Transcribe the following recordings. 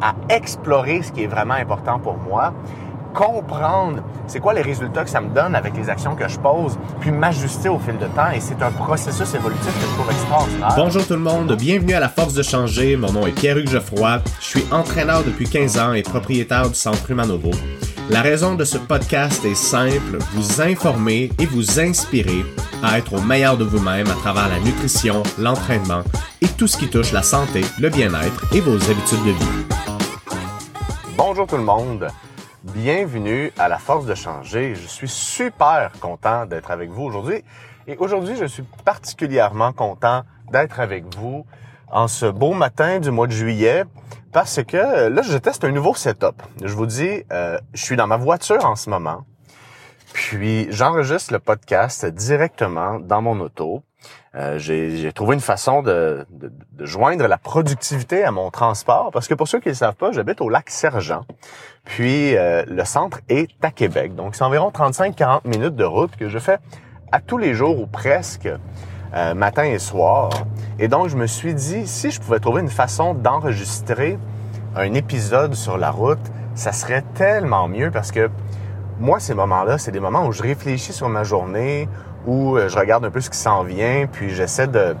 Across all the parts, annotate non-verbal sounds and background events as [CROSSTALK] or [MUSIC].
à explorer ce qui est vraiment important pour moi, comprendre c'est quoi les résultats que ça me donne avec les actions que je pose, puis m'ajuster au fil de temps. Et c'est un processus évolutif que je trouve extraordinaire. Bonjour tout le monde, bienvenue à La Force de Changer. Mon nom est Pierre-Hugues Geoffroy. Je suis entraîneur depuis 15 ans et propriétaire du Centre Humanovo. La raison de ce podcast est simple, vous informer et vous inspirer à être au meilleur de vous-même à travers la nutrition, l'entraînement et tout ce qui touche la santé, le bien-être et vos habitudes de vie. Bonjour tout le monde. Bienvenue à la force de changer. Je suis super content d'être avec vous aujourd'hui. Et aujourd'hui, je suis particulièrement content d'être avec vous en ce beau matin du mois de juillet parce que là, je teste un nouveau setup. Je vous dis, euh, je suis dans ma voiture en ce moment. Puis j'enregistre le podcast directement dans mon auto. Euh, j'ai trouvé une façon de, joindre la productivité à mon transport parce que pour ceux qui ne le savent pas, j'habite au lac Sergent. Puis euh, le centre est à Québec. Donc c'est environ 35-40 minutes de route que je fais à tous les jours ou presque. Euh, matin et soir. Et donc, je me suis dit, si je pouvais trouver une façon d'enregistrer un épisode sur la route, ça serait tellement mieux parce que moi, ces moments-là, c'est des moments où je réfléchis sur ma journée, où euh, je regarde un peu ce qui s'en vient, puis j'essaie de,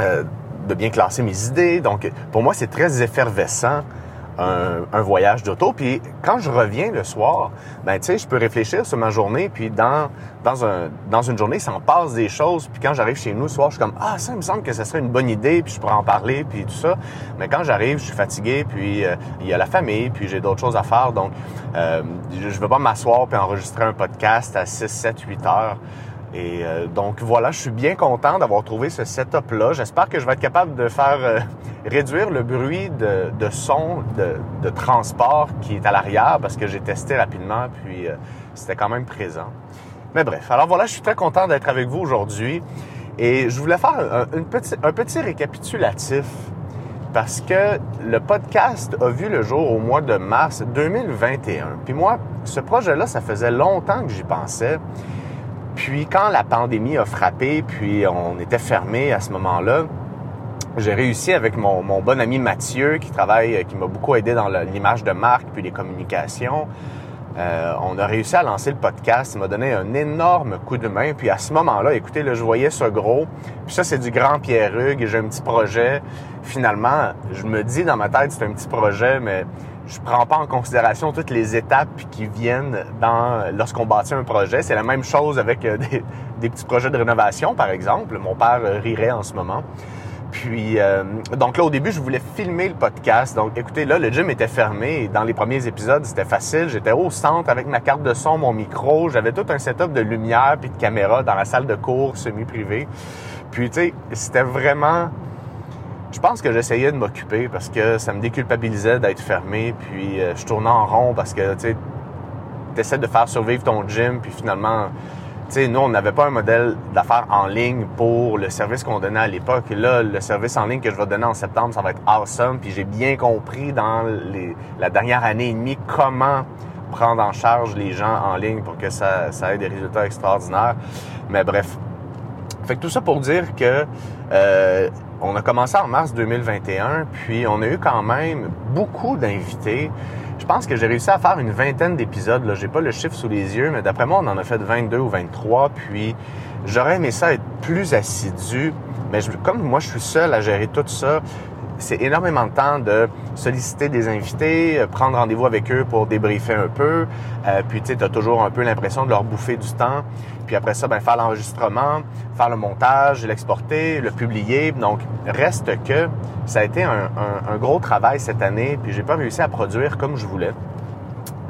euh, de bien classer mes idées. Donc, pour moi, c'est très effervescent un, voyage d'auto. Puis quand je reviens le soir, ben tu sais, je peux réfléchir sur ma journée. Puis dans dans un dans une journée, ça en passe des choses. Puis quand j'arrive chez nous le soir, je suis comme ah ça me semble que ce serait une bonne idée. Puis je pourrais en parler. Puis tout ça. Mais quand j'arrive, je suis fatigué. Puis euh, il y a la famille. Puis j'ai d'autres choses à faire. Donc euh, je, je veux pas m'asseoir puis enregistrer un podcast à 6, 7, 8 heures. Et euh, donc voilà, je suis bien content d'avoir trouvé ce setup-là. J'espère que je vais être capable de faire euh, [LAUGHS] réduire le bruit de, de son de, transport qui est à l'arrière parce que j'ai testé rapidement, puis euh, c'était quand même présent. Mais bref, alors voilà, je suis très content d'être avec vous aujourd'hui. Et je voulais faire un petit récapitulatif parce que le podcast a vu le jour au mois de mars 2021. Puis moi, ce projet-là, ça faisait longtemps que j'y pensais. Puis quand la pandémie a frappé, puis on était fermé à ce moment-là, j'ai réussi avec mon, bon ami Mathieu, qui travaille, qui m'a beaucoup aidé dans l'image de marque puis les communications. Euh, on a réussi à lancer le podcast. Il m'a donné un énorme coup de main. Puis à ce moment-là, écoutez, je voyais ce gros. Puis ça, c'est du grand Pierre Hugues. J'ai un petit projet. Finalement, je me dis dans ma tête, c'est un petit projet, mais je prends pas en considération toutes les étapes qui viennent dans lorsqu'on bâtit un projet. C'est la même chose avec euh, [LAUGHS] des, petits projets de rénovation, par exemple. Mon père euh, rirait en ce moment. Puis, euh, donc là, au début, je voulais filmer le podcast. Donc, écoutez, là, le gym était fermé. Dans les premiers épisodes, c'était facile. J'étais au centre avec ma carte de son, mon micro. J'avais tout un setup de lumière puis de caméra dans la salle de cours semi-privée. Puis, tu sais, c'était vraiment je pense que j'essayais de m'occuper parce que ça me déculpabilisait d'être fermé, puis euh, je tournais en rond parce que, tu essaies de faire survivre ton gym, puis finalement, tu nous, on n'avait pas un modèle d'affaires en ligne pour le service qu'on donnait à l'époque. Là, le service en ligne que je vais donner en septembre, ça va être awesome, puis j'ai bien compris dans la dernière année et demie comment prendre en charge les gens en ligne pour que ça, ça ait des résultats extraordinaires. Mais bref, fait que tout ça pour dire que euh, on a commencé en mars 2021, puis on a eu quand même beaucoup d'invités. Je pense que j'ai réussi à faire une vingtaine d'épisodes. Là, j'ai pas le chiffre sous les yeux, mais d'après moi, on en a fait 22 ou 23. Puis j'aurais aimé ça être plus assidu, mais comme moi, je suis seul à gérer tout ça c'est énormément de temps de solliciter des invités, euh, prendre rendez-vous avec eux pour débriefer un peu. Euh, puis tu as toujours un peu l'impression de leur bouffer du temps. Puis après ça, ben, faire l'enregistrement, faire le montage, l'exporter, le publier. Donc, reste que ça a été un, un gros travail cette année, puis j'ai pas réussi à produire comme je voulais.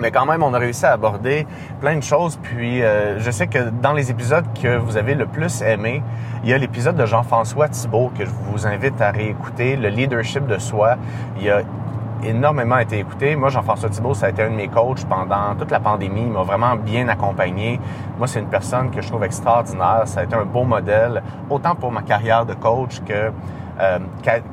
Mais quand même, on a réussi à aborder plein de choses. Puis euh, je sais que dans les épisodes que vous avez le plus aimé, il y a l'épisode de Jean-François Thibault que je vous invite à réécouter, le leadership de soi. Il a énormément été écouté. Moi, Jean-François Thibault, ça a été un de mes coachs pendant toute la pandémie. Il m'a vraiment bien accompagné. Moi, c'est une personne que je trouve extraordinaire. Ça a été un beau modèle, autant pour ma carrière de coach que euh,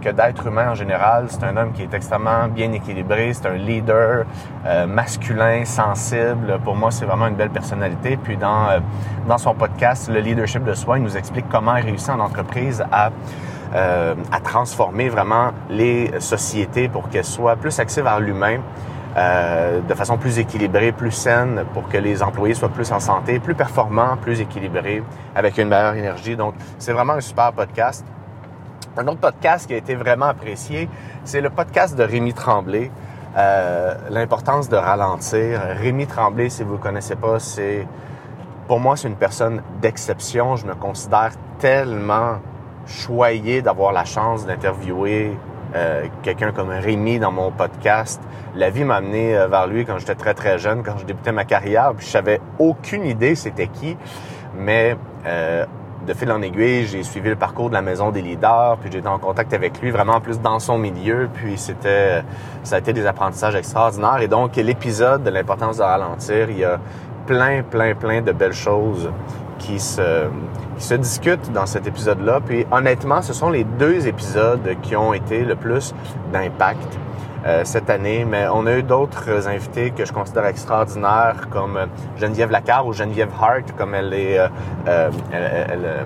que d'être humain en général. C'est un homme qui est extrêmement bien équilibré, c'est un leader euh, masculin, sensible. Pour moi, c'est vraiment une belle personnalité. Puis dans, euh, dans son podcast, Le leadership de soi, il nous explique comment réussir en entreprise à euh, à transformer vraiment les sociétés pour qu'elles soient plus axées vers l'humain, euh, de façon plus équilibrée, plus saine, pour que les employés soient plus en santé, plus performants, plus équilibrés, avec une meilleure énergie. Donc, c'est vraiment un super podcast. Un autre podcast qui a été vraiment apprécié, c'est le podcast de Rémi Tremblay. Euh, l'importance de ralentir. Rémi Tremblay, si vous ne le connaissez pas, c'est pour moi, c'est une personne d'exception. Je me considère tellement choyé d'avoir la chance d'interviewer euh, quelqu'un comme Rémi dans mon podcast. La vie m'a amené euh, vers lui quand j'étais très très jeune, quand je débutais ma carrière. Puis je savais aucune idée c'était qui, mais de fil en aiguille, j'ai suivi le parcours de la maison des leaders, puis été en contact avec lui vraiment plus dans son milieu, puis c'était ça a été des apprentissages extraordinaires. Et donc l'épisode de l'importance de ralentir, il y a plein plein plein de belles choses qui se, qui se discutent dans cet épisode-là. Puis honnêtement, ce sont les deux épisodes qui ont été le plus d'impact euh, cette année, mais on a eu d'autres invités que je considère extraordinaires, comme Geneviève Lacarre ou Geneviève Hart, comme elle est, euh, euh, elle, elle,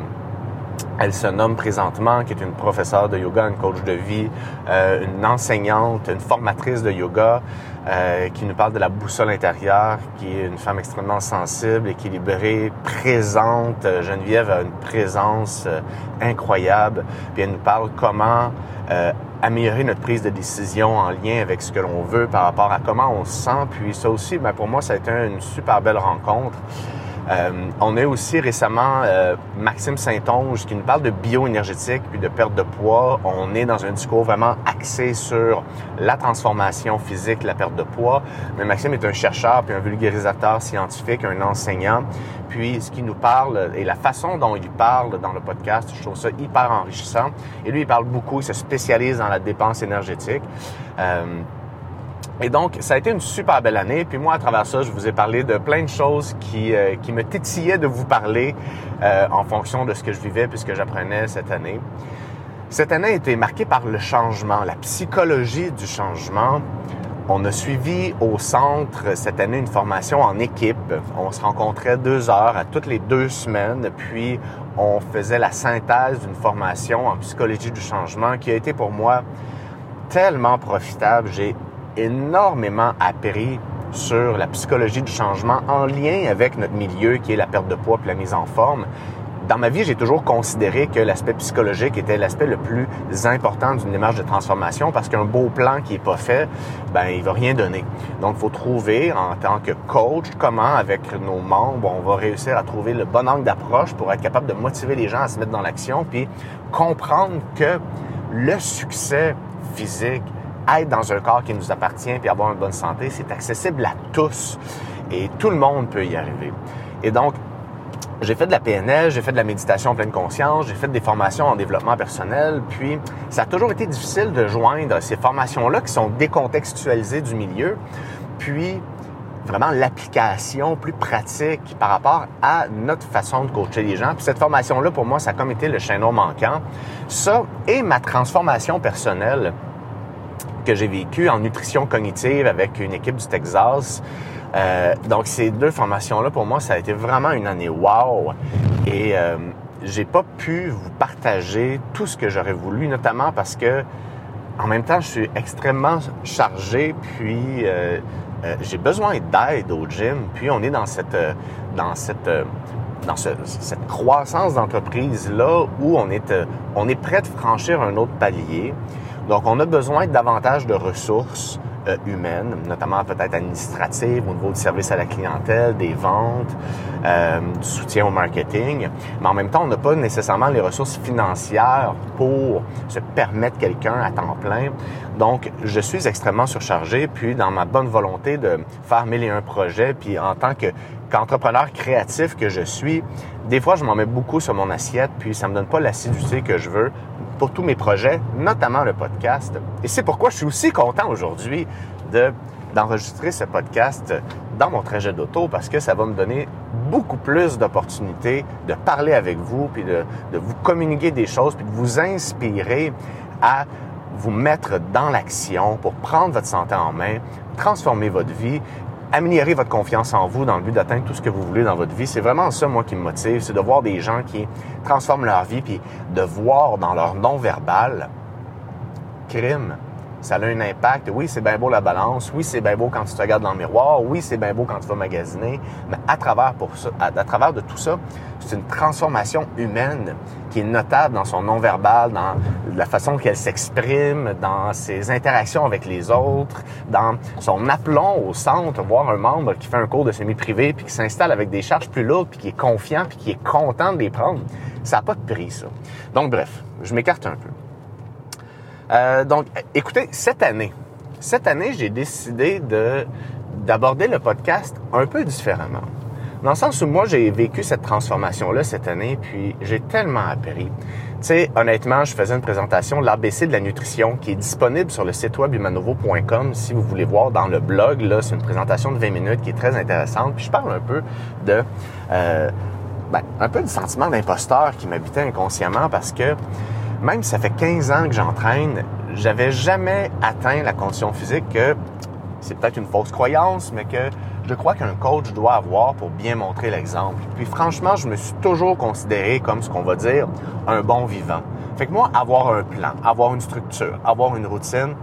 elle, se nomme présentement, qui est une professeure de yoga, une coach de vie, une enseignante, une formatrice de yoga. Euh, qui nous parle de la boussole intérieure, qui est une femme extrêmement sensible, équilibrée, présente. Euh, Geneviève a une présence euh, incroyable. Puis elle nous parle comment améliorer notre prise de décision en lien avec ce que l'on veut par rapport à comment on se sent. Puis ça aussi, ben pour moi, ça a été une super belle rencontre. Euh, on a aussi récemment euh, Maxime Saint-Onge qui nous parle de bioénergétique puis de perte de poids. On est dans un discours vraiment axé sur la transformation physique, la perte de poids. Mais Maxime est un chercheur puis un vulgarisateur scientifique, un enseignant. Puis ce qui nous parle et la façon dont il parle dans le podcast, je trouve ça hyper enrichissant. Et lui, il parle beaucoup, il se spécialise dans la dépense énergétique. Euh, et donc, ça a été une super belle année. Puis moi, à travers ça, je vous ai parlé de plein de choses qui, euh, qui me titillaient de vous parler euh, en fonction de ce que je vivais puisque j'apprenais cette année. Cette année a été marquée par le changement, la psychologie du changement. On a suivi au centre cette année une formation en équipe. On se rencontrait deux heures à toutes les deux semaines, puis on faisait la synthèse d'une formation en psychologie du changement qui a été pour moi tellement profitable. J'ai énormément appris sur la psychologie du changement en lien avec notre milieu qui est la perte de poids et la mise en forme. Dans ma vie, j'ai toujours considéré que l'aspect psychologique était l'aspect le plus important d'une démarche de transformation parce qu'un beau plan qui est pas fait, ben il va rien donner. Donc, il faut trouver en tant que coach comment, avec nos membres, on va réussir à trouver le bon angle d'approche pour être capable de motiver les gens à se mettre dans l'action, puis comprendre que le succès physique, être dans un corps qui nous appartient puis avoir une bonne santé, c'est accessible à tous et tout le monde peut y arriver. Et donc, j'ai fait de la PNL, j'ai fait de la méditation en pleine conscience, j'ai fait des formations en développement personnel, puis ça a toujours été difficile de joindre ces formations-là qui sont décontextualisées du milieu, puis vraiment l'application plus pratique par rapport à notre façon de coacher les gens. Puis cette formation-là, pour moi, ça a comme été le chaînon manquant. Ça et ma transformation personnelle que j'ai vécu en nutrition cognitive avec une équipe du Texas. Euh, donc ces deux formations-là, pour moi, ça a été vraiment une année wow. Et euh, j'ai pas pu vous partager tout ce que j'aurais voulu, notamment parce que en même temps, je suis extrêmement chargé, puis euh, euh j'ai besoin d'aide au gym. Puis on est dans cette euh, dans cette dans ce, cette croissance d'entreprise là où on est on est prêt de franchir un autre palier. Donc, on a besoin davantage de ressources euh, humaines, notamment peut-être administratives au niveau du service à la clientèle, des ventes, euh, du soutien au marketing. Mais en même temps, on n'a pas nécessairement les ressources financières pour se permettre quelqu'un à temps plein. Donc, je suis extrêmement surchargé, puis dans ma bonne volonté de faire mille et un projets, puis en tant que qu'entrepreneur créatif que je suis, des fois, je m'en mets beaucoup sur mon assiette, puis ça me donne pas l'assiduité que je veux pour tous mes projets, notamment le podcast. Et c'est pourquoi je suis aussi content aujourd'hui de d'enregistrer ce podcast dans mon trajet d'auto parce que ça va me donner beaucoup plus d'opportunités de parler avec vous, puis de vous communiquer des choses, puis de vous inspirer à vous mettre dans l'action pour prendre votre santé en main, transformer votre vie, améliorer votre confiance en vous dans le but d'atteindre tout ce que vous voulez dans votre vie. C'est vraiment ça, moi, qui me motive. C'est de voir des gens qui transforment leur vie, puis de voir dans leur non-verbal, crime, ça a un impact. Oui, c'est bien beau la balance. Oui, c'est bien beau quand tu te regardes dans le miroir. Oui, c'est bien beau quand tu vas magasiner. Mais à travers, pour ça, à, travers de tout ça, c'est une transformation humaine qui est notable dans son non-verbal, dans la façon qu'elle s'exprime, dans ses interactions avec les autres, dans son aplomb au centre, voir un membre qui fait un cours de semi-privé, puis qui s'installe avec des charges plus lourdes, puis qui est confiant, puis qui est content de les prendre. Ça n'a pas de prix, ça. Donc, bref, je m'écarte un peu. Euh, donc, écoutez, cette année, cette année, j'ai décidé de d'aborder le podcast un peu différemment. Dans le sens où moi, j'ai vécu cette transformation-là cette année, puis j'ai tellement appris. Tu sais, honnêtement, je faisais une présentation l'ABC de la nutrition qui est disponible sur le site web humanovo.com si vous voulez voir dans le blog. Là, c'est une présentation de 20 minutes qui est très intéressante. Puis je parle un peu de... Euh, ben, un peu du sentiment d'imposteur qui m'habitait inconsciemment parce que même si ça fait 15 ans que j'entraîne, j'avais jamais atteint la condition physique que c'est peut-être une fausse croyance, mais que je crois qu'un coach doit avoir pour bien montrer l'exemple. Puis franchement, je me suis toujours considéré comme ce qu'on va dire un bon vivant. Fait que moi, avoir un plan, avoir une structure, avoir une routine,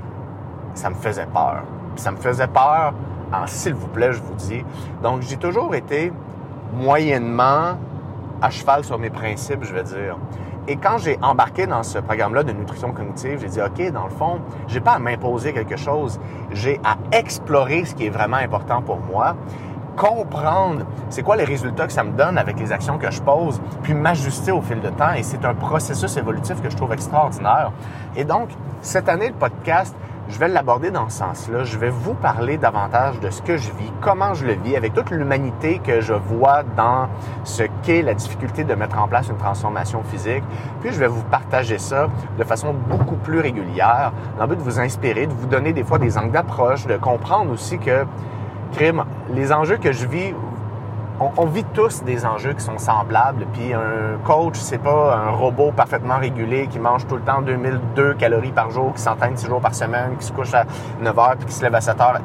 ça me faisait peur. Ça me faisait peur en s'il vous plaît, je vous dis. Donc j'ai toujours été moyennement à cheval sur mes principes, je vais dire. Et quand j'ai embarqué dans ce programme-là de nutrition cognitive, j'ai dit, OK, dans le fond, j'ai pas à m'imposer quelque chose. J'ai à explorer ce qui est vraiment important pour moi, comprendre c'est quoi les résultats que ça me donne avec les actions que je pose, puis m'ajuster au fil de temps. Et c'est un processus évolutif que je trouve extraordinaire. Et donc, cette année, le podcast, je vais l'aborder dans ce sens-là. Je vais vous parler davantage de ce que je vis, comment je le vis, avec toute l'humanité que je vois dans ce la difficulté de mettre en place une transformation physique. Puis je vais vous partager ça de façon beaucoup plus régulière, dans le but de vous inspirer, de vous donner des fois des angles d'approche, de comprendre aussi que, crime, les enjeux que je vis, on, vit tous des enjeux qui sont semblables. Puis un coach, c'est pas un robot parfaitement régulé qui mange tout le temps 2002 calories par jour, qui s'entraîne 6 jours par semaine, qui se couche à 9 heures puis qui se lève à 7 heures.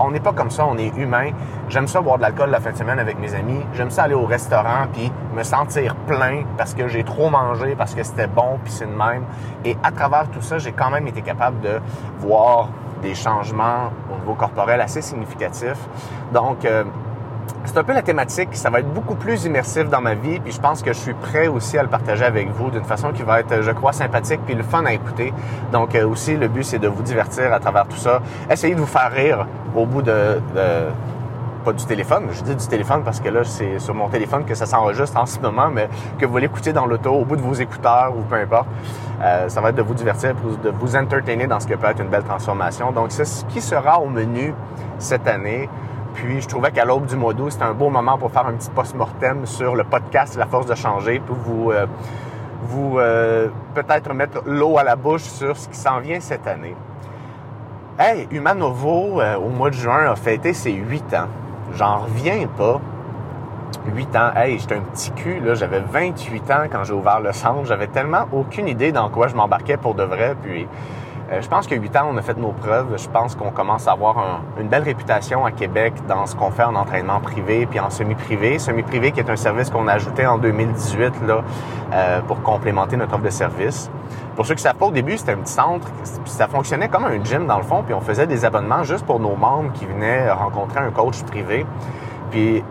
On n'est pas comme ça, on est humain. J'aime ça boire de l'alcool la fin de semaine avec mes amis. J'aime ça aller au restaurant puis me sentir plein parce que j'ai trop mangé, parce que c'était bon puis c'est de même. Et à travers tout ça, j'ai quand même été capable de voir des changements au niveau corporel assez significatifs. Donc, euh, c'est un peu la thématique. Ça va être beaucoup plus immersif dans ma vie, puis je pense que je suis prêt aussi à le partager avec vous d'une façon qui va être, je crois, sympathique puis le fun à écouter. Donc euh, aussi, le but, c'est de vous divertir à travers tout ça. Essayez de vous faire rire au bout de, pas du téléphone, je dis du téléphone parce que là, c'est sur mon téléphone que ça s'enregistre en ce moment, mais que vous l'écoutez dans l'auto, au bout de vos écouteurs ou peu importe. Euh, ça va être de vous divertir, de vous entertainer dans ce que peut être une belle transformation. Donc, c'est ce qui sera au menu cette année. Puis je trouvais qu'à l'aube du mois d'août, c'était un beau moment pour faire un petit post-mortem sur le podcast La force de changer, pour vous, euh, euh, peut-être mettre l'eau à la bouche sur ce qui s'en vient cette année. Hey, Humanovo, euh, au mois de juin, a fêté ses huit ans. J'en reviens pas. 8 ans. Hey, j'étais un petit cul, là. J'avais 28 ans quand j'ai ouvert le centre. J'avais tellement aucune idée dans quoi je m'embarquais pour de vrai. Puis je pense que 8 ans, on a fait nos preuves. Je pense qu'on commence à avoir une belle réputation à Québec dans ce qu'on fait en entraînement privé puis en semi-privé. Semi-privé qui est un service qu'on a ajouté en 2018 là, euh, pour complémenter notre offre de service. Pour ceux qui savent pas, au début, c'était un petit centre. Ça fonctionnait comme un gym dans le fond, puis on faisait des abonnements juste pour nos membres qui venaient rencontrer un coach privé. Puis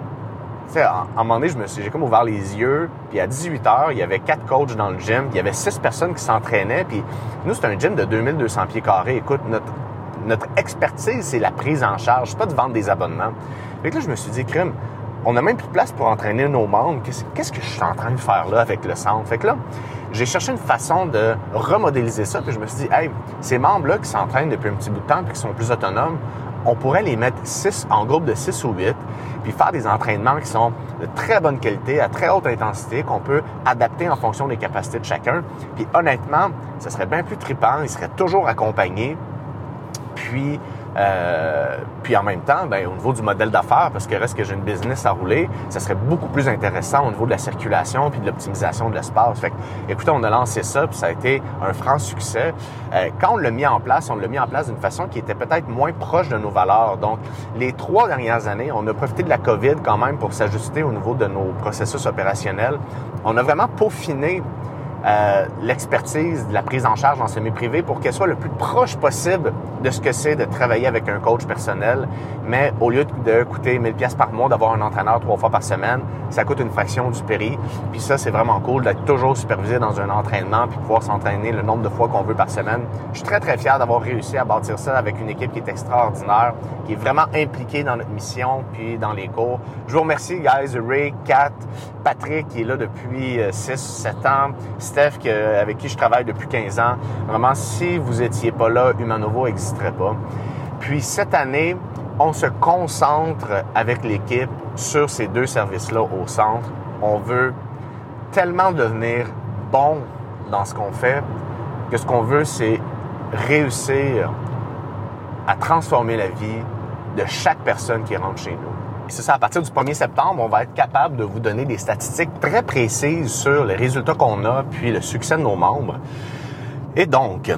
à un moment donné, je me suis, j'ai comme ouvert les yeux, puis à 18 heures, il y avait quatre coachs dans le gym, il y avait six personnes qui s'entraînaient, puis nous, c'est un gym de 2200 pieds carrés. Écoute, notre, expertise, c'est la prise en charge, pas de vendre des abonnements. Fait que là, je me suis dit, crime, on a même plus de place pour entraîner nos membres. Qu'est-ce que je suis en train de faire là avec le centre? Fait que là, j'ai cherché une façon de remodéliser ça, puis je me suis dit, hey, ces membres-là qui s'entraînent depuis un petit bout de temps, puis qui sont plus autonomes, on pourrait les mettre six, en groupe de 6 ou 8, puis faire des entraînements qui sont de très bonne qualité, à très haute intensité, qu'on peut adapter en fonction des capacités de chacun. Puis honnêtement, ça serait bien plus trippant, ils seraient toujours accompagnés. Puis Euh, puis en même temps, ben, au niveau du modèle d'affaires, parce que reste que j'ai une business à rouler, ça serait beaucoup plus intéressant au niveau de la circulation puis de l'optimisation de l'espace. Fait que, écoutez, on a lancé ça, puis ça a été un franc succès. Euh, quand on l'a mis en place, on l'a mis en place d'une façon qui était peut-être moins proche de nos valeurs. Donc, les trois dernières années, on a profité de la COVID quand même pour s'ajuster au niveau de nos processus opérationnels. On a vraiment peaufiné euh, l'expertise de la prise en charge en semi-privé pour qu'elle soit le plus proche possible de ce que c'est de travailler avec un coach personnel. Mais au lieu de coûter 1000 pièces par mois d'avoir un entraîneur trois fois par semaine, ça coûte une fraction du prix. Puis ça, c'est vraiment cool d'être toujours supervisé dans un entraînement puis pouvoir s'entraîner le nombre de fois qu'on veut par semaine. Je suis très, très fier d'avoir réussi à bâtir ça avec une équipe qui est extraordinaire, qui est vraiment impliquée dans notre mission puis dans les cours. Je vous remercie, guys, Ray, Kat, Patrick, qui est là depuis 6, euh, 7 ans, Steph, avec qui je travaille depuis 15 ans. Vraiment, si vous étiez pas là, Humanovo n'existerait pas. Puis cette année, on se concentre avec l'équipe sur ces deux services-là au centre. On veut tellement devenir bon dans ce qu'on fait que ce qu'on veut, c'est réussir à transformer la vie de chaque personne qui rentre chez nous c'est ça, à partir du 1er septembre, on va être capable de vous donner des statistiques très précises sur les résultats qu'on a, puis le succès de nos membres. Et donc,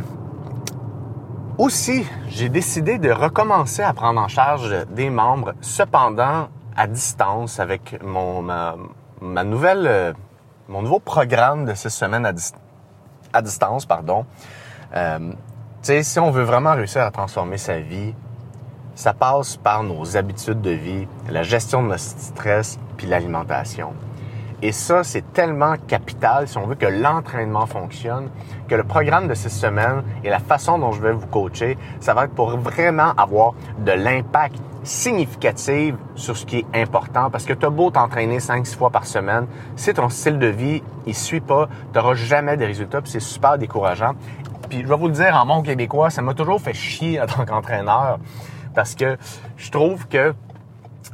aussi, j'ai décidé de recommencer à prendre en charge des membres, cependant à distance avec mon ma, nouvelle euh, mon nouveau programme de six semaines à, à distance, pardon. Euh, si on veut vraiment réussir à transformer sa vie, ça passe par nos habitudes de vie, la gestion de notre stress, puis l'alimentation. Et ça, c'est tellement capital si on veut que l'entraînement fonctionne, que le programme de ces semaines et la façon dont je vais vous coacher, ça va être pour vraiment avoir de l'impact significatif sur ce qui est important. Parce que tu as beau t'entraîner 5-6 fois par semaine, si ton style de vie, il suit pas, tu n'auras jamais des résultats, puis c'est super décourageant. Puis je vais vous le dire en mon québécois, ça m'a toujours fait chier en tant qu'entraîneur parce que je trouve que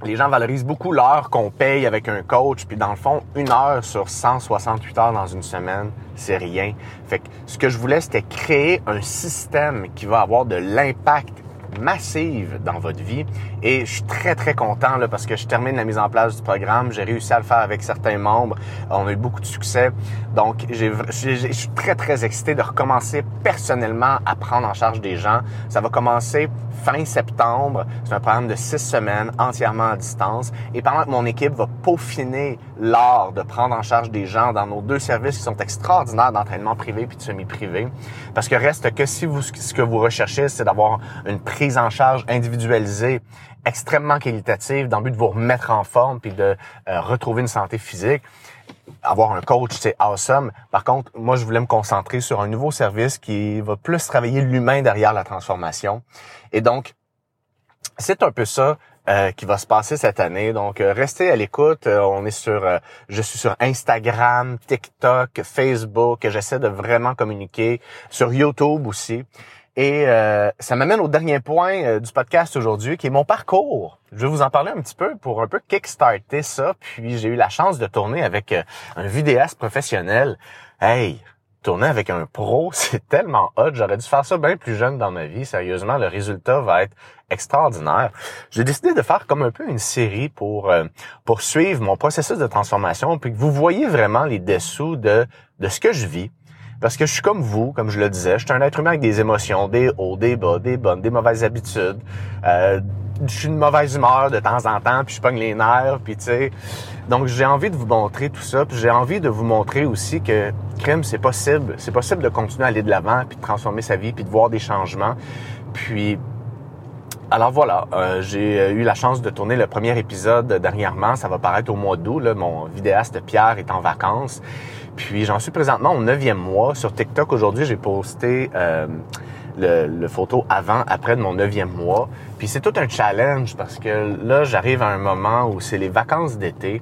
les gens valorisent beaucoup l'heure qu'on paye avec un coach, puis dans le fond, une heure sur 168 heures dans une semaine, c'est rien. Fait que ce que je voulais, c'était créer un système qui va avoir de l'impact massive dans votre vie. Et je suis très, très content là, parce que je termine la mise en place du programme. J'ai réussi à le faire avec certains membres. On a eu beaucoup de succès. Donc, je suis très, très excité de recommencer personnellement à prendre en charge des gens. Ça va commencer fin septembre. C'est un programme de six semaines entièrement à distance. Et pendant que mon équipe va peaufiner l'art de prendre en charge des gens dans nos deux services qui sont extraordinaires d'entraînement privé puis de semi-privé. Parce que reste que si vous, ce que vous recherchez, c'est d'avoir une prise en charge individualisée extrêmement qualitative dans le but de vous remettre en forme puis de euh, retrouver une santé physique. Avoir un coach, c'est awesome. Par contre, moi, je voulais me concentrer sur un nouveau service qui va plus travailler l'humain derrière la transformation. Et donc, c'est un peu ça euh, qui va se passer cette année. Donc, euh, restez à l'écoute. on est sur, je suis sur Instagram, TikTok, Facebook. J'essaie de vraiment communiquer sur YouTube aussi. Et euh, ça m'amène au dernier point euh, du podcast aujourd'hui, qui est mon parcours. Je vais vous en parler un petit peu pour un peu kickstarter ça. Puis j'ai eu la chance de tourner avec euh, un vidéaste professionnel. Hey, tourner avec un pro, [LAUGHS] c'est tellement hot. J'aurais dû faire ça bien plus jeune dans ma vie. Sérieusement, le résultat va être extraordinaire. J'ai décidé de faire comme un peu une série pour pour suivre mon processus de transformation, puis que vous voyez vraiment les dessous de de ce que je vis parce que je suis comme vous, comme je le disais, je suis un être humain avec des émotions, des hauts, des bas, des bonnes, des mauvaises habitudes. Euh, je suis une mauvaise humeur de temps en temps, puis je pogne les nerfs, puis tu sais. Donc j'ai envie de vous montrer tout ça, puis j'ai envie de vous montrer aussi que crime, c'est possible. C'est possible de continuer à aller de l'avant, puis de transformer sa vie, puis de voir des changements. Puis alors voilà, euh, j'ai euh, eu la chance de tourner le premier épisode dernièrement. Ça va paraître au mois d'août. Mon vidéaste Pierre est en vacances. Puis j'en suis présentement au neuvième mois. Sur TikTok aujourd'hui, j'ai posté euh, le, photo avant, après de mon neuvième mois. Puis c'est tout un challenge parce que là, j'arrive à un moment où c'est les vacances d'été.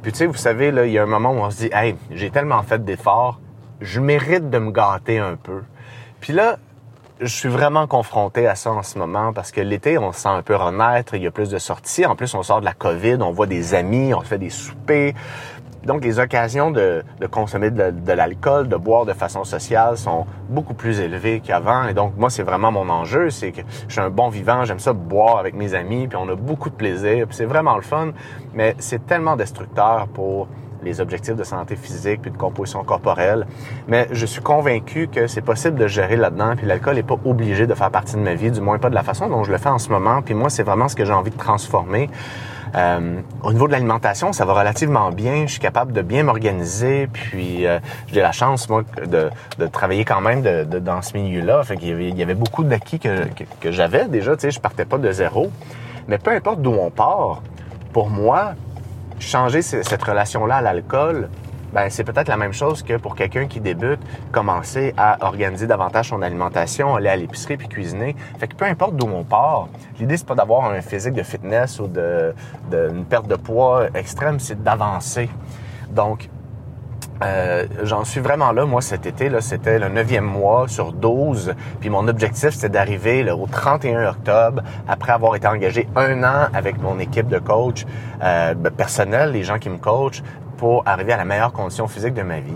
Puis tu sais, vous savez, là, il y a un moment où on se dit, hey, j'ai tellement fait d'efforts, je mérite de me gâter un peu. Puis là, je suis vraiment confronté à ça en ce moment parce que l'été, on se sent un peu renaître, il y a plus de sorties. En plus, on sort de la COVID, on voit des amis, on fait des soupers. Donc, les occasions de, consommer de, l'alcool, de boire de façon sociale sont beaucoup plus élevées qu'avant. Et donc, moi, c'est vraiment mon enjeu. C'est que je suis un bon vivant. J'aime ça boire avec mes amis. Puis on a beaucoup de plaisir. Puis c'est vraiment le fun. Mais c'est tellement destructeur pour les objectifs de santé physique puis de composition corporelle. Mais je suis convaincu que c'est possible de gérer là-dedans. Puis l'alcool n'est pas obligé de faire partie de ma vie, du moins pas de la façon dont je le fais en ce moment. Puis moi, c'est vraiment ce que j'ai envie de transformer. Euh, au niveau de l'alimentation, ça va relativement bien. Je suis capable de bien m'organiser. Puis euh, j'ai la chance, moi, de, de travailler quand même de, dans ce milieu-là. Fait qu'il y avait, il y avait beaucoup d'acquis que, que, que j'avais déjà. Tu sais, je partais pas de zéro. Mais peu importe d'où on part, pour moi, changer cette relation-là à l'alcool, ben, c'est peut-être la même chose que pour quelqu'un qui débute, commencer à organiser davantage son alimentation, aller à l'épicerie puis cuisiner. Fait que peu importe d'où on part, l'idée c'est pas d'avoir un physique de fitness ou de, de une perte de poids extrême, c'est d'avancer. Donc, euh, j'en suis vraiment là. Moi, cet été, là, c'était le neuvième mois sur 12. Puis mon objectif, c'était d'arriver au 31 octobre, après avoir été engagé un an avec mon équipe de coach euh, ben, personnel, les gens qui me coachent, pour arriver à la meilleure condition physique de ma vie.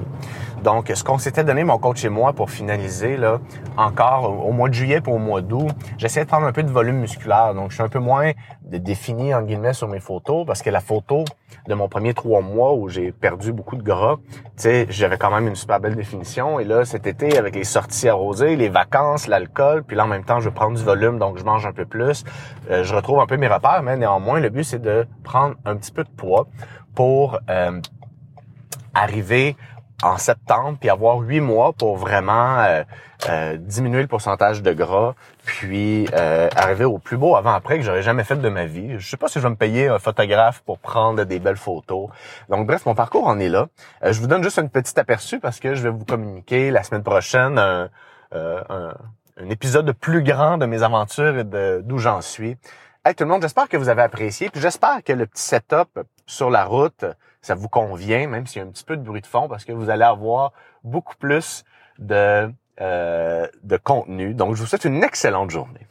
Donc, ce qu'on s'était donné, mon coach et moi, pour finaliser, là, encore au mois de juillet pour au mois d'août, j'essayais de prendre un peu de volume musculaire. Donc, je suis un peu moins défini, en guillemets, sur mes photos, parce que la photo de mon premier trois mois où j'ai perdu beaucoup de gras, tu sais, j'avais quand même une super belle définition. Et là, cet été, avec les sorties arrosées, les vacances, l'alcool, puis là, en même temps, je prends du volume, donc je mange un peu plus. Euh, je retrouve un peu mes repères, mais néanmoins, le but, c'est de prendre un petit peu de poids pour euh, arriver en septembre, puis avoir huit mois pour vraiment euh, euh, diminuer le pourcentage de gras, puis euh, arriver au plus beau avant-après que j'aurais jamais fait de ma vie. Je sais pas si je vais me payer un photographe pour prendre des belles photos. Donc bref, mon parcours en est là. je vous donne juste un petit aperçu parce que je vais vous communiquer la semaine prochaine un, un, un épisode plus grand de mes aventures et d'où j'en suis. Hey tout le monde, j'espère que vous avez apprécié, puis j'espère que le petit setup sur la route, ça vous convient, même s'il y a un petit peu de bruit de fond, parce que vous allez avoir beaucoup plus de, euh, de contenu. Donc, je vous souhaite une excellente journée.